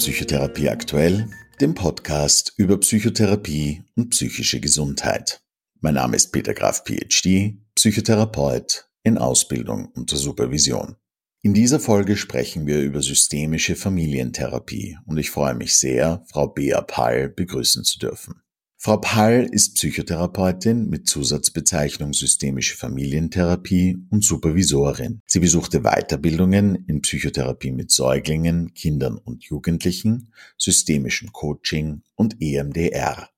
Psychotherapie aktuell, dem Podcast über Psychotherapie und psychische Gesundheit. Mein Name ist Peter Graf, PhD, Psychotherapeut in Ausbildung unter Supervision. In dieser Folge sprechen wir über systemische Familientherapie und ich freue mich sehr, Frau Bea Pall begrüßen zu dürfen. Frau Pall ist Psychotherapeutin mit Zusatzbezeichnung Systemische Familientherapie und Supervisorin. Sie besuchte Weiterbildungen in Psychotherapie mit Säuglingen, Kindern und Jugendlichen, systemischen Coaching und EMDR.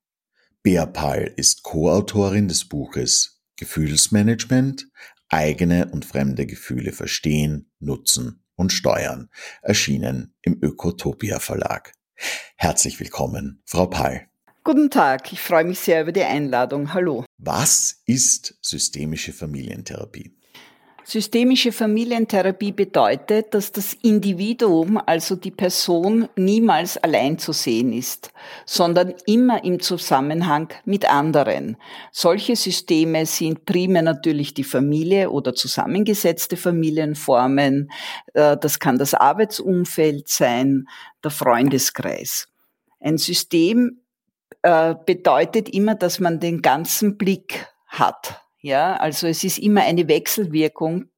Bea Pall ist Co-Autorin des Buches Gefühlsmanagement, eigene und fremde Gefühle verstehen, nutzen und steuern, erschienen im Ökotopia Verlag. Herzlich willkommen, Frau Pall. Guten Tag, ich freue mich sehr über die Einladung. Hallo. Was ist systemische Familientherapie? Systemische Familientherapie bedeutet, dass das Individuum, also die Person, niemals allein zu sehen ist, sondern immer im Zusammenhang mit anderen. Solche Systeme sind primär natürlich die Familie oder zusammengesetzte Familienformen. Äh, das kann das Arbeitsumfeld sein, der Freundeskreis. Ein System äh, bedeutet immer, dass man den ganzen Blick hat. Ja, also es ist immer eine Wechselwirkung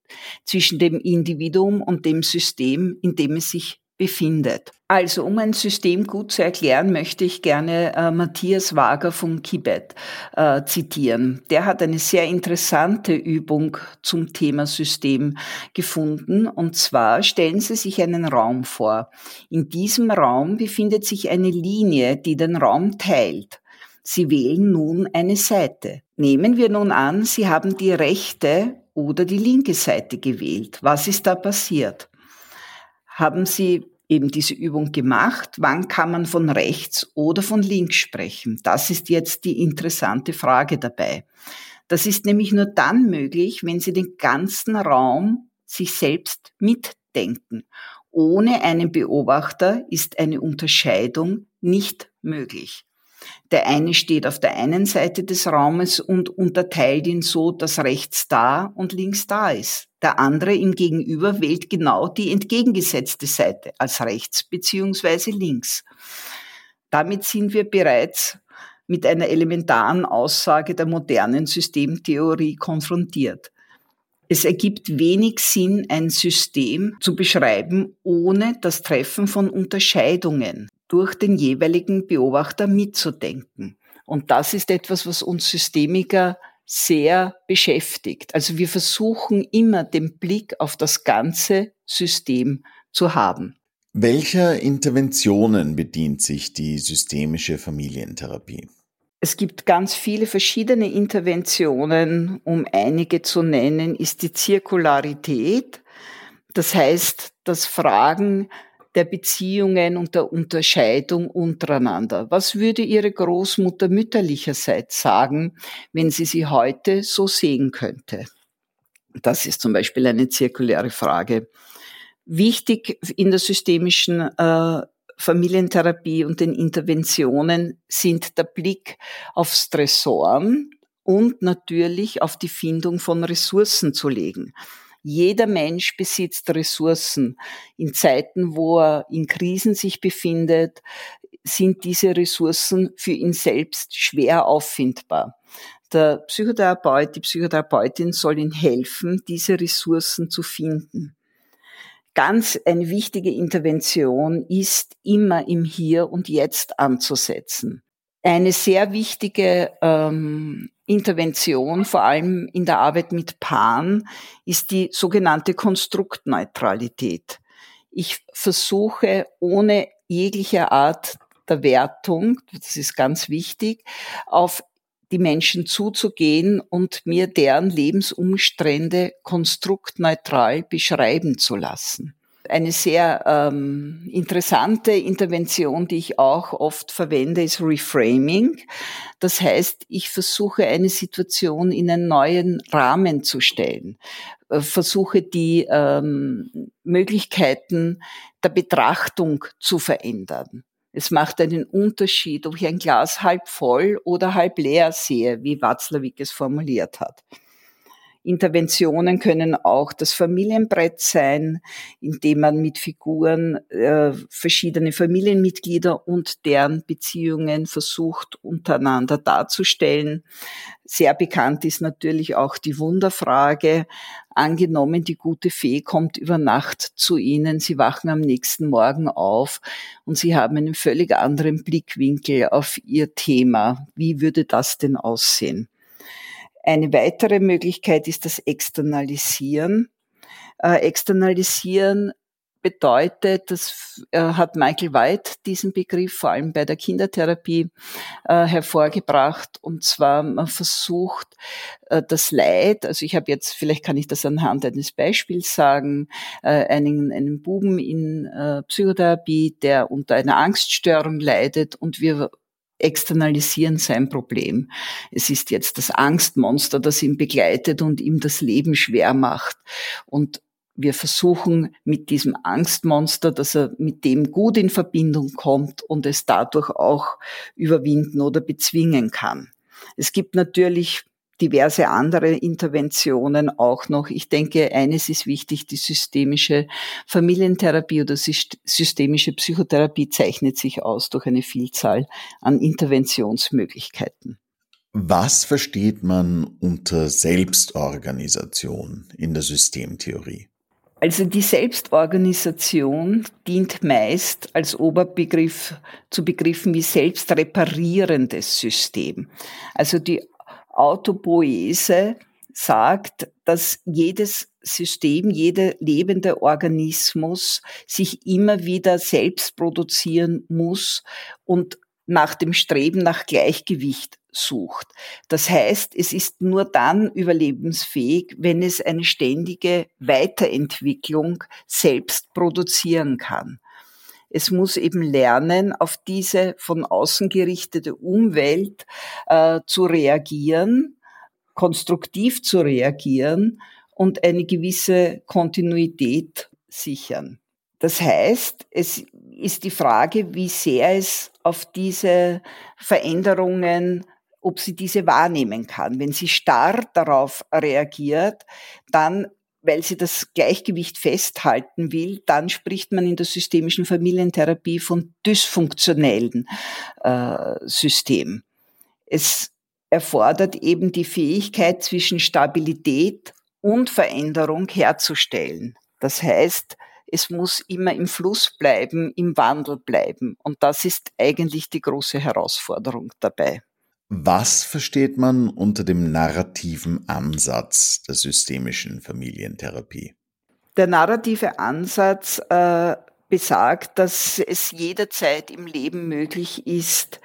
zwischen dem Individuum und dem System, in dem es sich befindet. Also, um ein System gut zu erklären, möchte ich gerne äh, Matthias Wager von Kibet äh, zitieren. Der hat eine sehr interessante Übung zum Thema System gefunden. Und zwar stellen Sie sich einen Raum vor. In diesem Raum befindet sich eine Linie, die den Raum teilt. Sie wählen nun eine Seite. Nehmen wir nun an, Sie haben die rechte oder die linke Seite gewählt. Was ist da passiert? Haben Sie eben diese Übung gemacht. Wann kann man von rechts oder von links sprechen? Das ist jetzt die interessante Frage dabei. Das ist nämlich nur dann möglich, wenn Sie den ganzen Raum sich selbst mitdenken. Ohne einen Beobachter ist eine Unterscheidung nicht möglich. Der eine steht auf der einen Seite des Raumes und unterteilt ihn so, dass rechts da und links da ist. Der andere ihm gegenüber wählt genau die entgegengesetzte Seite als rechts beziehungsweise links. Damit sind wir bereits mit einer elementaren Aussage der modernen Systemtheorie konfrontiert. Es ergibt wenig Sinn, ein System zu beschreiben, ohne das Treffen von Unterscheidungen durch den jeweiligen Beobachter mitzudenken. Und das ist etwas, was uns Systemiker sehr beschäftigt. Also wir versuchen immer den Blick auf das ganze System zu haben. Welcher Interventionen bedient sich die systemische Familientherapie? Es gibt ganz viele verschiedene Interventionen. Um einige zu nennen, ist die Zirkularität. Das heißt, das Fragen der Beziehungen und der Unterscheidung untereinander. Was würde Ihre Großmutter mütterlicherseits sagen, wenn sie sie heute so sehen könnte? Das ist zum Beispiel eine zirkuläre Frage. Wichtig in der systemischen äh, Familientherapie und den Interventionen sind der Blick auf Stressoren und natürlich auf die Findung von Ressourcen zu legen. Jeder Mensch besitzt Ressourcen. In Zeiten, wo er in Krisen sich befindet, sind diese Ressourcen für ihn selbst schwer auffindbar. Der Psychotherapeut, die Psychotherapeutin soll ihm helfen, diese Ressourcen zu finden. Ganz eine wichtige Intervention ist immer im Hier und Jetzt anzusetzen. Eine sehr wichtige ähm, Intervention, vor allem in der Arbeit mit Paaren, ist die sogenannte Konstruktneutralität. Ich versuche ohne jegliche Art der Wertung, das ist ganz wichtig, auf die Menschen zuzugehen und mir deren Lebensumstände konstruktneutral beschreiben zu lassen. Eine sehr ähm, interessante Intervention, die ich auch oft verwende, ist Reframing. Das heißt, ich versuche eine Situation in einen neuen Rahmen zu stellen, äh, versuche die ähm, Möglichkeiten der Betrachtung zu verändern. Es macht einen Unterschied, ob ich ein Glas halb voll oder halb leer sehe, wie Watzlawick es formuliert hat. Interventionen können auch das Familienbrett sein, indem man mit Figuren äh, verschiedene Familienmitglieder und deren Beziehungen versucht untereinander darzustellen. Sehr bekannt ist natürlich auch die Wunderfrage. Angenommen, die gute Fee kommt über Nacht zu Ihnen, Sie wachen am nächsten Morgen auf und Sie haben einen völlig anderen Blickwinkel auf Ihr Thema. Wie würde das denn aussehen? Eine weitere Möglichkeit ist das Externalisieren. Äh, Externalisieren bedeutet, das äh, hat Michael White diesen Begriff vor allem bei der Kindertherapie äh, hervorgebracht. Und zwar, man versucht das Leid, also ich habe jetzt, vielleicht kann ich das anhand eines Beispiels sagen, einen, einen Buben in Psychotherapie, der unter einer Angststörung leidet und wir externalisieren sein Problem. Es ist jetzt das Angstmonster, das ihn begleitet und ihm das Leben schwer macht. Und wir versuchen mit diesem Angstmonster, dass er mit dem gut in Verbindung kommt und es dadurch auch überwinden oder bezwingen kann. Es gibt natürlich diverse andere Interventionen auch noch. Ich denke, eines ist wichtig, die systemische Familientherapie oder systemische Psychotherapie zeichnet sich aus durch eine Vielzahl an Interventionsmöglichkeiten. Was versteht man unter Selbstorganisation in der Systemtheorie? Also die Selbstorganisation dient meist als Oberbegriff zu Begriffen wie selbstreparierendes System. Also die Autopoese sagt, dass jedes System, jeder lebende Organismus sich immer wieder selbst produzieren muss und nach dem Streben nach Gleichgewicht sucht. Das heißt, es ist nur dann überlebensfähig, wenn es eine ständige Weiterentwicklung selbst produzieren kann. Es muss eben lernen, auf diese von außen gerichtete Umwelt äh, zu reagieren, konstruktiv zu reagieren und eine gewisse Kontinuität sichern. Das heißt, es ist die Frage, wie sehr es auf diese Veränderungen ob sie diese wahrnehmen kann. Wenn sie starr darauf reagiert, dann weil sie das Gleichgewicht festhalten will, dann spricht man in der systemischen Familientherapie von dysfunktionellen äh, System. Es erfordert eben die Fähigkeit zwischen Stabilität und Veränderung herzustellen. Das heißt, es muss immer im Fluss bleiben, im Wandel bleiben. Und das ist eigentlich die große Herausforderung dabei. Was versteht man unter dem narrativen Ansatz der systemischen Familientherapie? Der narrative Ansatz äh, besagt, dass es jederzeit im Leben möglich ist,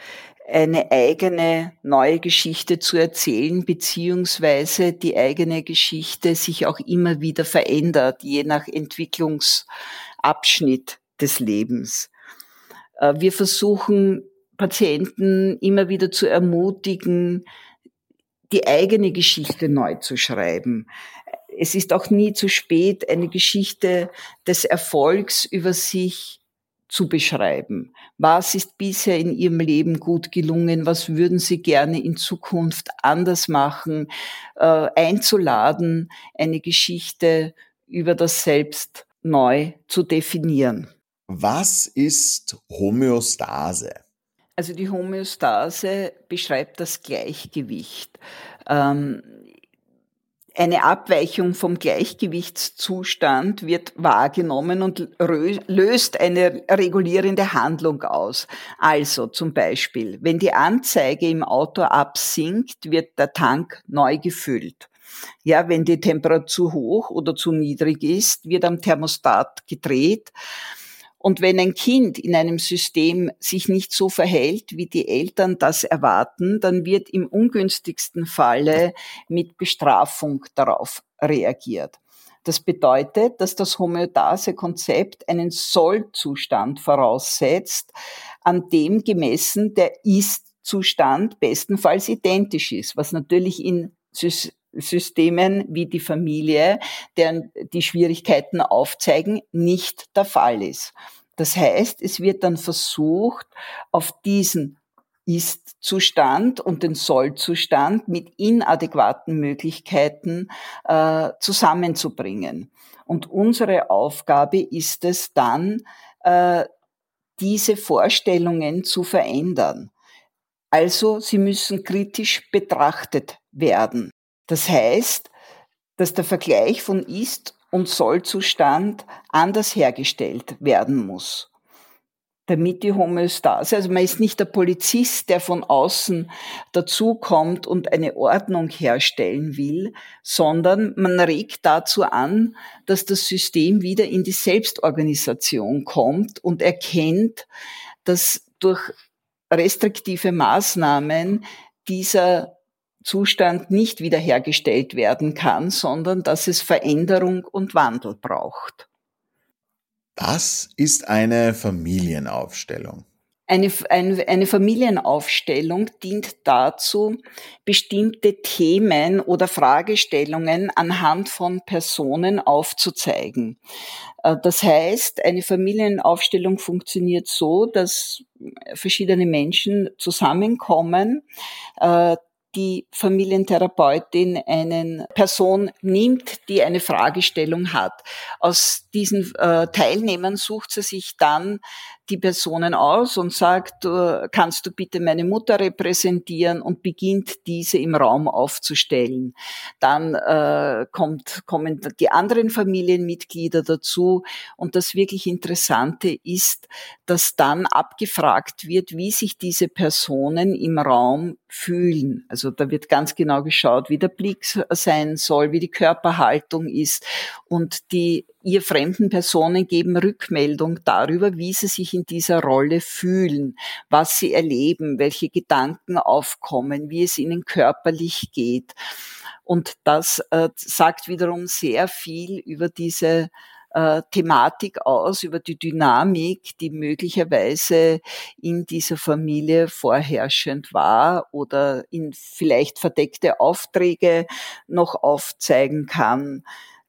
eine eigene neue Geschichte zu erzählen, beziehungsweise die eigene Geschichte sich auch immer wieder verändert, je nach Entwicklungsabschnitt des Lebens. Äh, wir versuchen Patienten immer wieder zu ermutigen, die eigene Geschichte neu zu schreiben. Es ist auch nie zu spät, eine Geschichte des Erfolgs über sich zu beschreiben. Was ist bisher in Ihrem Leben gut gelungen? Was würden Sie gerne in Zukunft anders machen? Äh, einzuladen, eine Geschichte über das Selbst neu zu definieren. Was ist Homöostase? Also die Homöostase beschreibt das Gleichgewicht. Ähm, eine Abweichung vom Gleichgewichtszustand wird wahrgenommen und löst eine regulierende Handlung aus. Also zum Beispiel, wenn die Anzeige im Auto absinkt, wird der Tank neu gefüllt. Ja, wenn die Temperatur zu hoch oder zu niedrig ist, wird am Thermostat gedreht. Und wenn ein Kind in einem System sich nicht so verhält, wie die Eltern das erwarten, dann wird im ungünstigsten Falle mit Bestrafung darauf reagiert. Das bedeutet, dass das Homöostase-Konzept einen Sollzustand voraussetzt, an dem gemessen der Ist-Zustand bestenfalls identisch ist, was natürlich in Systemen wie die Familie, deren die Schwierigkeiten aufzeigen, nicht der Fall ist. Das heißt, es wird dann versucht, auf diesen ist-Zustand und den Soll-Zustand mit inadäquaten Möglichkeiten äh, zusammenzubringen. Und unsere Aufgabe ist es dann, äh, diese Vorstellungen zu verändern. Also sie müssen kritisch betrachtet werden. Das heißt, dass der Vergleich von Ist- und Sollzustand anders hergestellt werden muss damit die Homöostase, also man ist nicht der Polizist, der von außen dazukommt und eine Ordnung herstellen will, sondern man regt dazu an, dass das System wieder in die Selbstorganisation kommt und erkennt, dass durch restriktive Maßnahmen dieser Zustand nicht wiederhergestellt werden kann, sondern dass es Veränderung und Wandel braucht. Was ist eine Familienaufstellung? Eine, eine, eine, Familienaufstellung dient dazu, bestimmte Themen oder Fragestellungen anhand von Personen aufzuzeigen. Äh, das heißt, eine Familienaufstellung funktioniert so, dass verschiedene Menschen zusammenkommen, äh, die Familientherapeutin einen Person nimmt, die eine Fragestellung hat. Aus diesen äh, Teilnehmern sucht sie sich dann die Personen aus und sagt, kannst du bitte meine Mutter repräsentieren und beginnt diese im Raum aufzustellen. Dann äh, kommt, kommen die anderen Familienmitglieder dazu und das wirklich Interessante ist, dass dann abgefragt wird, wie sich diese Personen im Raum fühlen. Also da wird ganz genau geschaut, wie der Blick sein soll, wie die Körperhaltung ist und die ihr fremden Personen geben Rückmeldung darüber, wie sie sich in dieser Rolle fühlen, was sie erleben, welche Gedanken aufkommen, wie es ihnen körperlich geht. Und das äh, sagt wiederum sehr viel über diese äh, Thematik aus, über die Dynamik, die möglicherweise in dieser Familie vorherrschend war oder in vielleicht verdeckte Aufträge noch aufzeigen kann.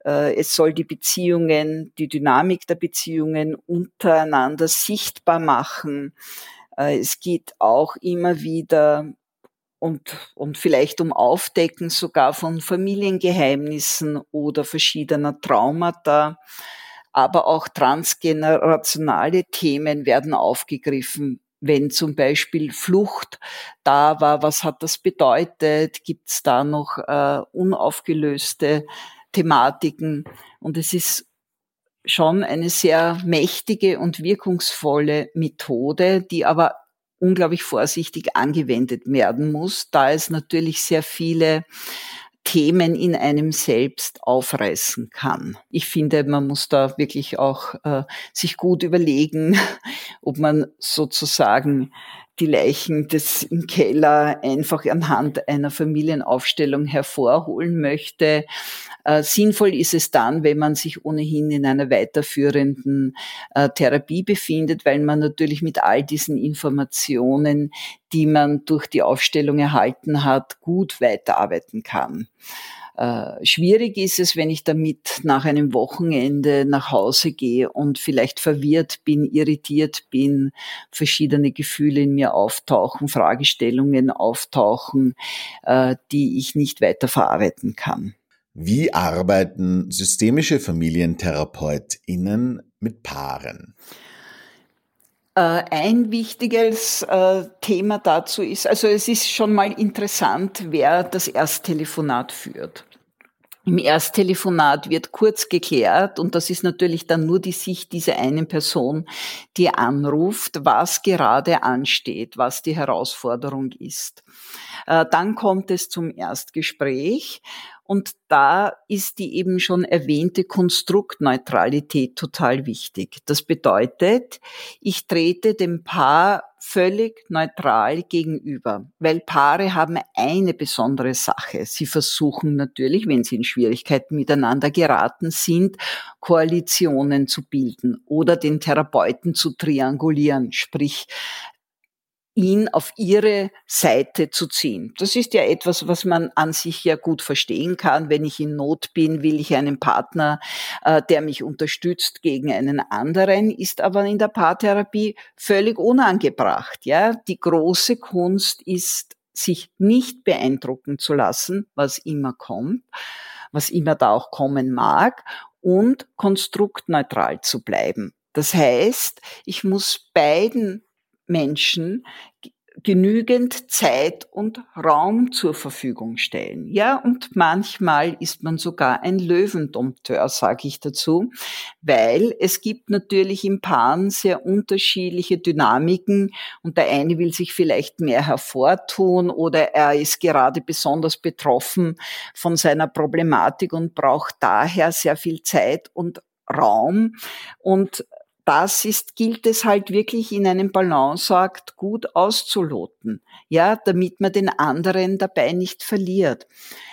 Äh, es soll die Beziehungen, die Dynamik der Beziehungen untereinander sichtbar machen. Äh, es geht auch immer wieder und, und vielleicht um Aufdecken sogar von Familiengeheimnissen oder verschiedener Traumata. Aber auch transgenerationale Themen werden aufgegriffen. Wenn zum Beispiel Flucht da war, was hat das bedeutet? Gibt es da noch äh, unaufgelöste Thematiken. Und es ist schon eine sehr mächtige und wirkungsvolle Methode, die aber unglaublich vorsichtig angewendet werden muss, da es natürlich sehr viele Themen in einem selbst aufreißen kann. Ich finde, man muss da wirklich auch äh, sich gut überlegen, ob man sozusagen die Leichen des im Keller einfach anhand einer Familienaufstellung hervorholen möchte. Äh, sinnvoll ist es dann, wenn man sich ohnehin in einer weiterführenden äh, Therapie befindet, weil man natürlich mit all diesen Informationen, die man durch die Aufstellung erhalten hat, gut weiterarbeiten kann. Äh, schwierig ist es, wenn ich damit nach einem Wochenende nach Hause gehe und vielleicht verwirrt bin, irritiert bin, verschiedene Gefühle in mir auftauchen, Fragestellungen auftauchen, äh, die ich nicht weiter verarbeiten kann. Wie arbeiten systemische FamilientherapeutInnen mit Paaren? Äh, ein wichtiges äh, Thema dazu ist, also es ist schon mal interessant, wer das Ersttelefonat führt. Im Ersttelefonat wird kurz geklärt, und das ist natürlich dann nur die Sicht dieser einen Person, die anruft, was gerade ansteht, was die Herausforderung ist. Äh, dann kommt es zum Erstgespräch und da ist die eben schon erwähnte Konstruktneutralität total wichtig. Das bedeutet, ich trete dem Paar völlig neutral gegenüber, weil Paare haben eine besondere Sache. Sie versuchen natürlich, wenn sie in Schwierigkeiten miteinander geraten sind, Koalitionen zu bilden oder den Therapeuten zu triangulieren, sprich ihn auf ihre Seite zu ziehen. Das ist ja etwas, was man an sich ja gut verstehen kann. Wenn ich in Not bin, will ich einen Partner, äh, der mich unterstützt gegen einen anderen, ist aber in der Paartherapie völlig unangebracht. Ja, die große Kunst ist, sich nicht beeindrucken zu lassen, was immer kommt, was immer da auch kommen mag und konstruktneutral zu bleiben. Das heißt, ich muss beiden Menschen genügend Zeit und Raum zur Verfügung stellen. Ja, und manchmal ist man sogar ein Löwendompteur, sage ich dazu, weil es gibt natürlich im Paaren sehr unterschiedliche Dynamiken und der eine will sich vielleicht mehr hervortun oder er ist gerade besonders betroffen von seiner Problematik und braucht daher sehr viel Zeit und Raum und das ist, gilt es halt wirklich in einem Balanceakt gut auszuloten, ja, damit man den anderen dabei nicht verliert.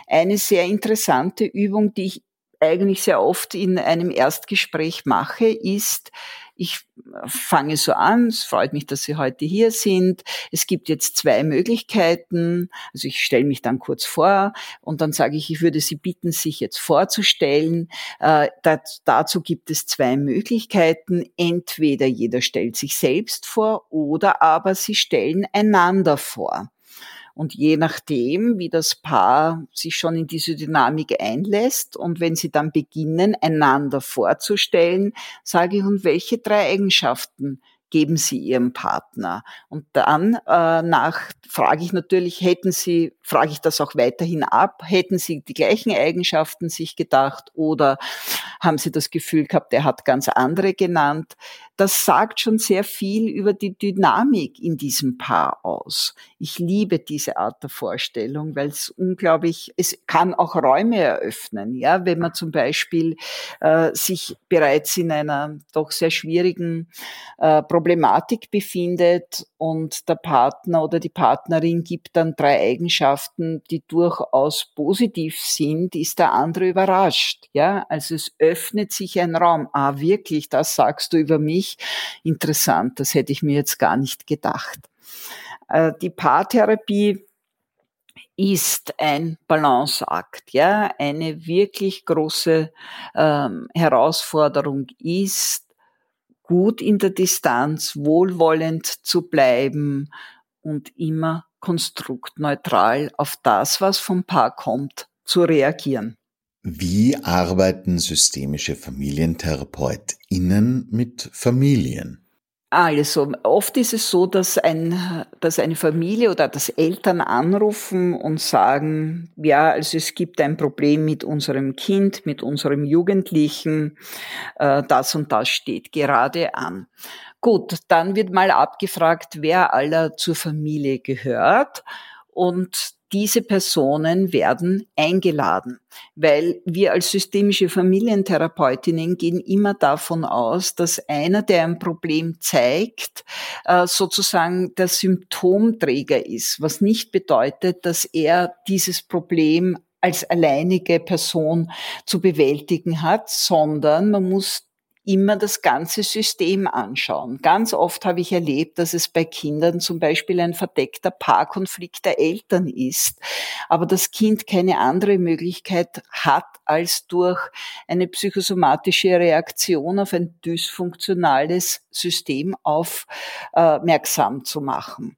Eine sehr interessante Übung, die ich eigentlich sehr oft in einem Erstgespräch mache, ist, ich fange so an, es freut mich, dass Sie heute hier sind. Es gibt jetzt zwei Möglichkeiten. Also ich stelle mich dann kurz vor und dann sage ich, ich würde Sie bitten, sich jetzt vorzustellen. Äh, dazu gibt es zwei Möglichkeiten. Entweder jeder stellt sich selbst vor oder aber Sie stellen einander vor. Und je nachdem, wie das Paar sich schon in diese Dynamik einlässt und wenn sie dann beginnen, einander vorzustellen, sage ich, und welche drei Eigenschaften geben Sie Ihrem Partner. Und dann äh, nach frage ich natürlich, hätten Sie, frage ich das auch weiterhin ab, hätten Sie die gleichen Eigenschaften sich gedacht oder haben Sie das Gefühl gehabt, er hat ganz andere genannt? Das sagt schon sehr viel über die Dynamik in diesem Paar aus. Ich liebe diese Art der Vorstellung, weil es unglaublich, es kann auch Räume eröffnen, ja, wenn man zum Beispiel äh, sich bereits in einer doch sehr schwierigen äh, Problematik befindet und der Partner oder die Partnerin gibt dann drei Eigenschaften, die durchaus positiv sind, ist der andere überrascht. Ja, also es öffnet sich ein Raum. Ah, wirklich, das sagst du über mich? Interessant, das hätte ich mir jetzt gar nicht gedacht. Äh, die Paartherapie ist ein Balanceakt, ja, eine wirklich große ähm, Herausforderung ist, gut in der Distanz, wohlwollend zu bleiben und immer konstruktneutral auf das, was vom Paar kommt, zu reagieren. Wie arbeiten systemische FamilientherapeutInnen mit Familien? Also, oft ist es so, dass, ein, dass eine Familie oder dass Eltern anrufen und sagen, ja, also es gibt ein Problem mit unserem Kind, mit unserem Jugendlichen, äh, das und das steht gerade an. Gut, dann wird mal abgefragt, wer aller zur Familie gehört und diese Personen werden eingeladen, weil wir als systemische Familientherapeutinnen gehen immer davon aus, dass einer, der ein Problem zeigt, äh, sozusagen der Symptomträger ist, was nicht bedeutet, dass er dieses Problem als alleinige Person zu bewältigen hat, sondern man muss immer das ganze System anschauen. Ganz oft habe ich erlebt, dass es bei Kindern zum Beispiel ein verdeckter Paarkonflikt der Eltern ist, aber das Kind keine andere Möglichkeit hat, als durch eine psychosomatische Reaktion auf ein dysfunktionales System aufmerksam zu machen.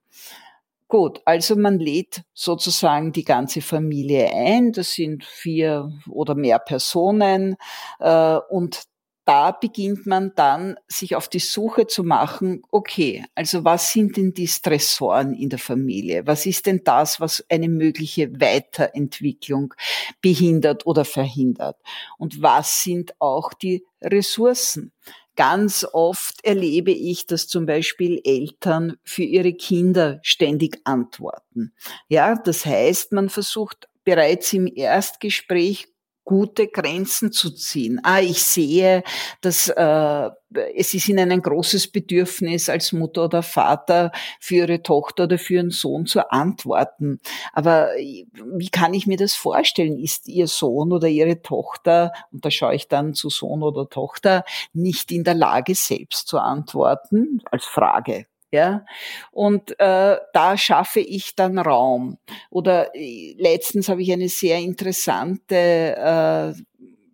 Gut, also man lädt sozusagen die ganze Familie ein. Das sind vier oder mehr Personen äh, und da beginnt man dann, sich auf die Suche zu machen, okay, also was sind denn die Stressoren in der Familie? Was ist denn das, was eine mögliche Weiterentwicklung behindert oder verhindert? Und was sind auch die Ressourcen? Ganz oft erlebe ich, dass zum Beispiel Eltern für ihre Kinder ständig antworten. Ja, das heißt, man versucht bereits im Erstgespräch gute Grenzen zu ziehen. Ah, ich sehe, dass äh, es ist ihnen ein großes Bedürfnis als Mutter oder Vater für ihre Tochter oder für ihren Sohn zu antworten. Aber wie kann ich mir das vorstellen? Ist ihr Sohn oder ihre Tochter, und da schaue ich dann zu Sohn oder Tochter, nicht in der Lage, selbst zu antworten? Als Frage Ja, und äh, da schaffe ich dann Raum. Oder äh, letztens habe ich eine sehr interessante äh,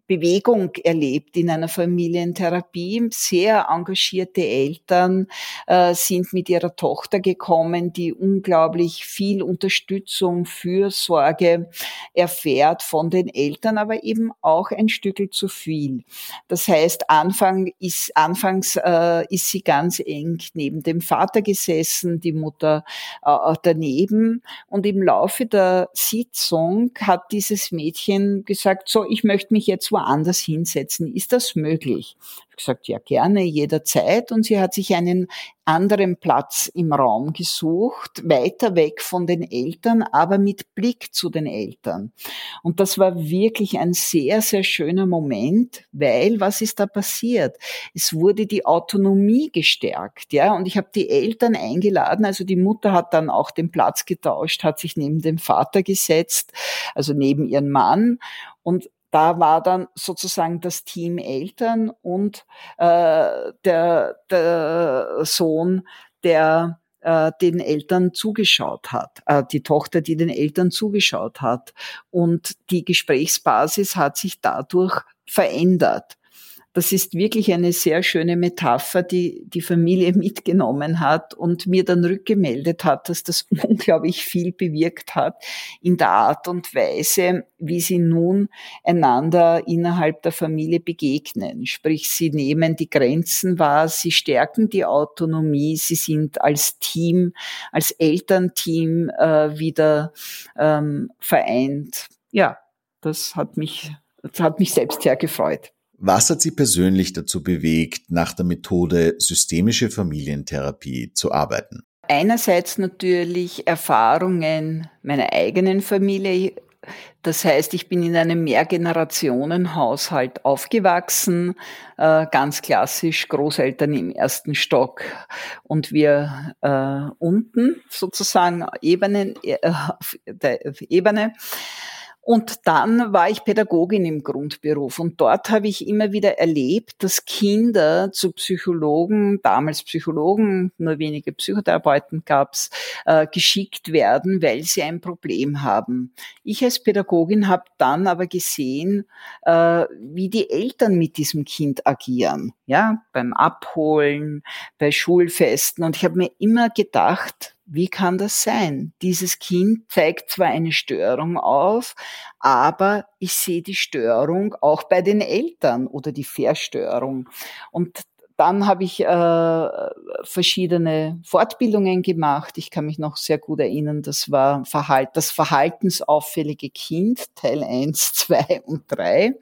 Bewegung erlebt in einer Familientherapie. Sehr engagierte Eltern äh, sind mit ihrer Tochter gekommen, die unglaublich viel Unterstützung, Fürsorge erfährt von den Eltern, aber eben auch ein Stück zu viel. Das heißt, Anfang ist, anfangs äh, ist sie ganz eng neben dem Vater gesessen, die Mutter äh, daneben. Und im Laufe der Sitzung hat dieses Mädchen gesagt, so, ich möchte mich jetzt woanders hinsetzen. Ist das möglich? gesagt, ja gerne, jederzeit. Und sie hat sich einen anderen Platz im Raum gesucht, weiter weg von den Eltern, aber mit Blick zu den Eltern. Und das war wirklich ein sehr, sehr schöner Moment, weil was ist da passiert? Es wurde die Autonomie gestärkt, ja. Und ich habe die Eltern eingeladen, also die Mutter hat dann auch den Platz getauscht, hat sich neben dem Vater gesetzt, also neben ihren Mann. Und da war dann sozusagen das Team Eltern und äh, der, der Sohn, der äh, den Eltern zugeschaut hat, äh, die Tochter, die den Eltern zugeschaut hat. Und die Gesprächsbasis hat sich dadurch verändert. Das ist wirklich eine sehr schöne Metapher, die die Familie mitgenommen hat und mir dann rückgemeldet hat, dass das unglaublich viel bewirkt hat in der Art und Weise, wie sie nun einander innerhalb der Familie begegnen. Sprich, sie nehmen die Grenzen wahr, sie stärken die Autonomie, sie sind als Team, als Elternteam äh, wieder ähm, vereint. Ja, das hat mich, das hat mich selbst sehr gefreut. Was hat Sie persönlich dazu bewegt, nach der Methode systemische Familientherapie zu arbeiten? Einerseits natürlich Erfahrungen meiner eigenen Familie. Das heißt, ich bin in einem Mehrgenerationenhaushalt aufgewachsen, äh, ganz klassisch Großeltern im ersten Stock und wir äh, unten sozusagen Ebenen, äh, der Ebene. Und dann war ich Pädagogin im Grundberuf und dort habe ich immer wieder erlebt, dass Kinder zu Psychologen, damals Psychologen, nur wenige Psychotherapeuten gab's, äh, geschickt werden, weil sie ein Problem haben. Ich als Pädagogin habe dann aber gesehen, äh, wie die Eltern mit diesem Kind agieren, ja, beim Abholen, bei Schulfesten. Und ich habe mir immer gedacht, wie kann das sein? Dieses Kind zeigt zwar eine Störung auf, aber ich sehe die Störung auch bei den Eltern oder die Verstörung. Und dann habe ich äh, verschiedene Fortbildungen gemacht. Ich kann mich noch sehr gut erinnern, das war Verhalt, das verhaltensauffällige Kind, Teil 1, 2 und 3.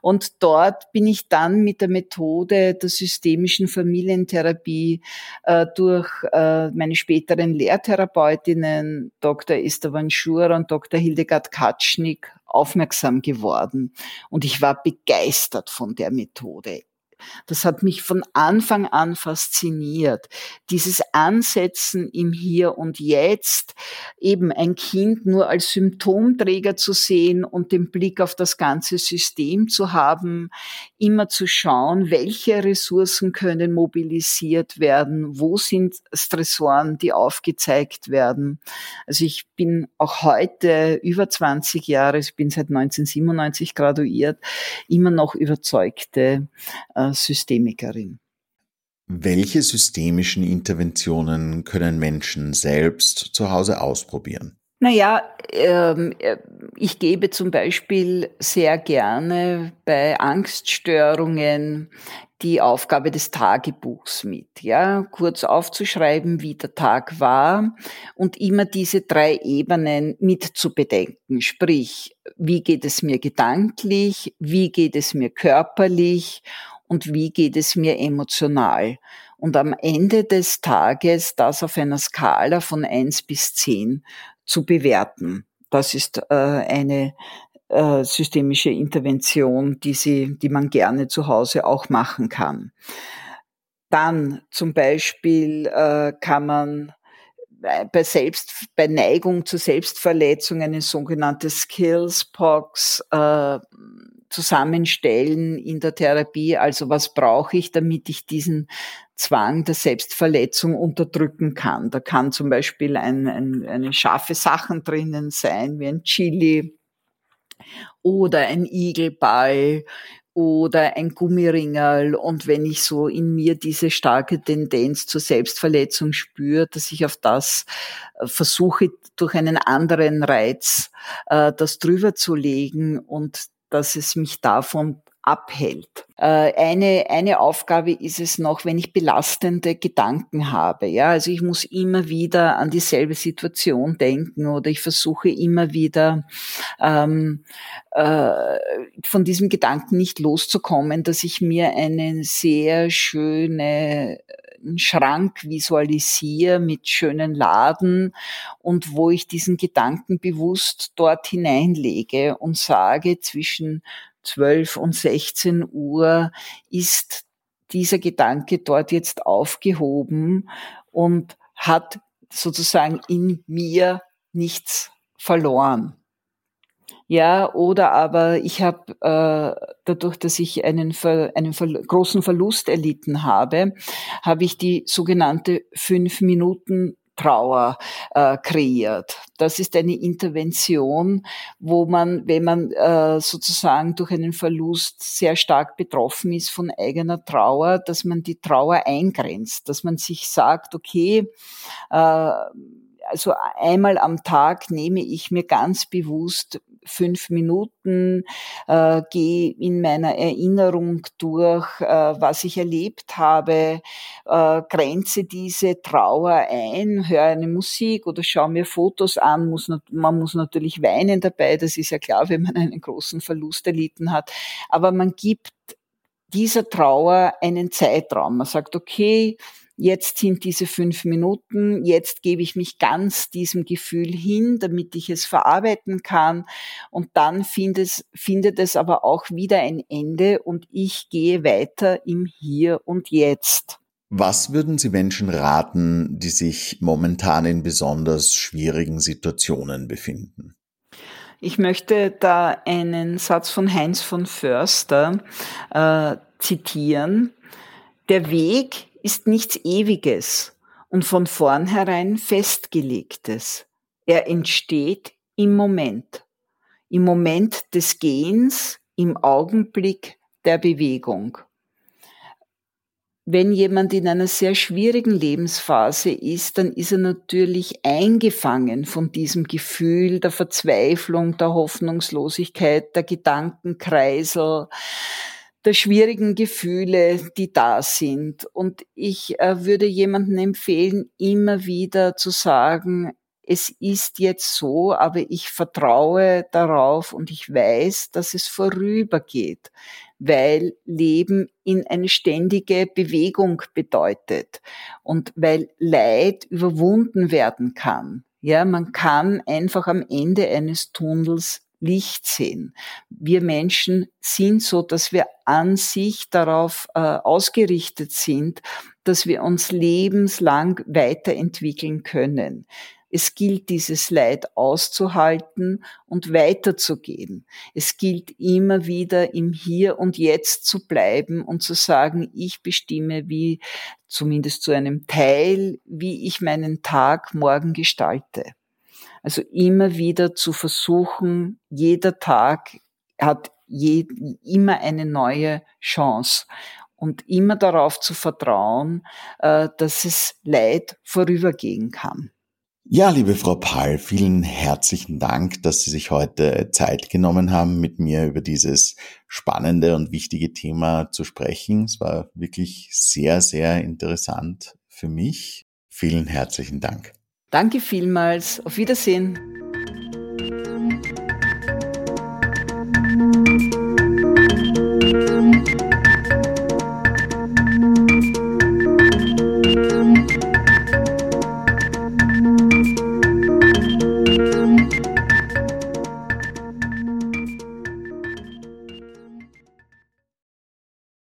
Und dort bin ich dann mit der Methode der systemischen Familientherapie äh, durch äh, meine späteren Lehrtherapeutinnen, Dr. Esther Van Schur und Dr. Hildegard Katschnik, aufmerksam geworden. Und ich war begeistert von der Methode. Das hat mich von Anfang an fasziniert. Dieses Ansetzen im Hier und Jetzt, eben ein Kind nur als Symptomträger zu sehen und den Blick auf das ganze System zu haben, immer zu schauen, welche Ressourcen können mobilisiert werden, wo sind Stressoren, die aufgezeigt werden. Also ich bin auch heute über 20 Jahre, ich bin seit 1997 graduiert, immer noch überzeugte äh, Systemikerin. Welche systemischen Interventionen können Menschen selbst zu Hause ausprobieren? Naja, ähm, äh, ich gebe zum Beispiel sehr gerne bei Angststörungen die Aufgabe des Tagebuchs mit, ja, kurz aufzuschreiben, wie der Tag war und immer diese drei Ebenen mit zu bedenken. Sprich, wie geht es mir gedanklich, wie geht es mir körperlich und wie geht es mir emotional. Und am Ende des Tages das auf einer Skala von eins bis zehn zu bewerten. Das ist äh, eine äh, systemische Intervention, die, sie, die man gerne zu Hause auch machen kann. Dann zum Beispiel äh, kann man bei Selbst, bei Neigung zu Selbstverletzungen eine sogenannte Skillsbox äh, zusammenstellen in der Therapie. Also was brauche ich, damit ich diesen Zwang der Selbstverletzung unterdrücken kann. Da kann zum Beispiel ein, ein, eine scharfe Sachen drinnen sein, wie ein Chili oder ein Igelball oder ein Gummiringerl. Und wenn ich so in mir diese starke Tendenz zur Selbstverletzung spüre, dass ich auf das äh, versuche, durch einen anderen Reiz äh, das drüber zu legen und dass es mich davon abhält. Äh, eine, eine Aufgabe ist es noch, wenn ich belastende Gedanken habe. Ja, also ich muss immer wieder an dieselbe Situation denken oder ich versuche immer wieder ähm, äh, von diesem Gedanken nicht loszukommen, dass ich mir eine sehr schöne einen Schrank visualisiere mit schönen Laden und wo ich diesen Gedanken bewusst dort hineinlege und sage, zwischen 12 und 16 Uhr ist dieser Gedanke dort jetzt aufgehoben und hat sozusagen in mir nichts verloren. Ja, oder aber ich habe äh, dadurch, dass ich einen, Ver, einen Ver großen Verlust erlitten habe, habe ich die sogenannte fünf Minuten Trauer äh, kreiert. Das ist eine Intervention, wo man, wenn man äh, sozusagen durch einen Verlust sehr stark betroffen ist von eigener Trauer, dass man die Trauer eingrenzt, dass man sich sagt, okay, äh, also einmal am Tag nehme ich mir ganz bewusst fünf Minuten, äh, gehe in meiner Erinnerung durch, äh, was ich erlebt habe, äh, grenze diese Trauer ein, höre eine Musik oder schaue mir Fotos an. Muss, man muss natürlich weinen dabei, das ist ja klar, wenn man einen großen Verlust erlitten hat. Aber man gibt dieser Trauer einen Zeitraum. Man sagt, okay, jetzt sind diese fünf Minuten, jetzt gebe ich mich ganz diesem Gefühl hin, damit ich es verarbeiten kann. Und dann findet es, findet es aber auch wieder ein Ende und ich gehe weiter im Hier und Jetzt. Was würden Sie Menschen raten, die sich momentan in besonders schwierigen Situationen befinden? Ich möchte da einen Satz von Heinz von Förster äh, zitieren. Der Weg ist nichts Ewiges und von vornherein festgelegtes. Er entsteht im Moment, im Moment des Gehens, im Augenblick der Bewegung. Wenn jemand in einer sehr schwierigen Lebensphase ist, dann ist er natürlich eingefangen von diesem Gefühl der Verzweiflung, der Hoffnungslosigkeit, der Gedankenkreisel, der schwierigen Gefühle, die da sind. Und ich äh, würde jemandem empfehlen, immer wieder zu sagen, es ist jetzt so, aber ich vertraue darauf und ich weiß, dass es vorübergeht, weil Leben in eine ständige Bewegung bedeutet und weil Leid überwunden werden kann. Ja, man kann einfach am Ende eines Tunnels Licht sehen. Wir Menschen sind so, dass wir an sich darauf äh, ausgerichtet sind, dass wir uns lebenslang weiterentwickeln können. Es gilt, dieses Leid auszuhalten und weiterzugehen. Es gilt immer wieder im Hier und Jetzt zu bleiben und zu sagen, ich bestimme wie, zumindest zu einem Teil, wie ich meinen Tag morgen gestalte. Also immer wieder zu versuchen, jeder Tag hat je, immer eine neue Chance und immer darauf zu vertrauen, äh, dass es Leid vorübergehen kann. Ja, liebe Frau Pahl, vielen herzlichen Dank, dass Sie sich heute Zeit genommen haben, mit mir über dieses spannende und wichtige Thema zu sprechen. Es war wirklich sehr, sehr interessant für mich. Vielen herzlichen Dank. Danke vielmals. Auf Wiedersehen.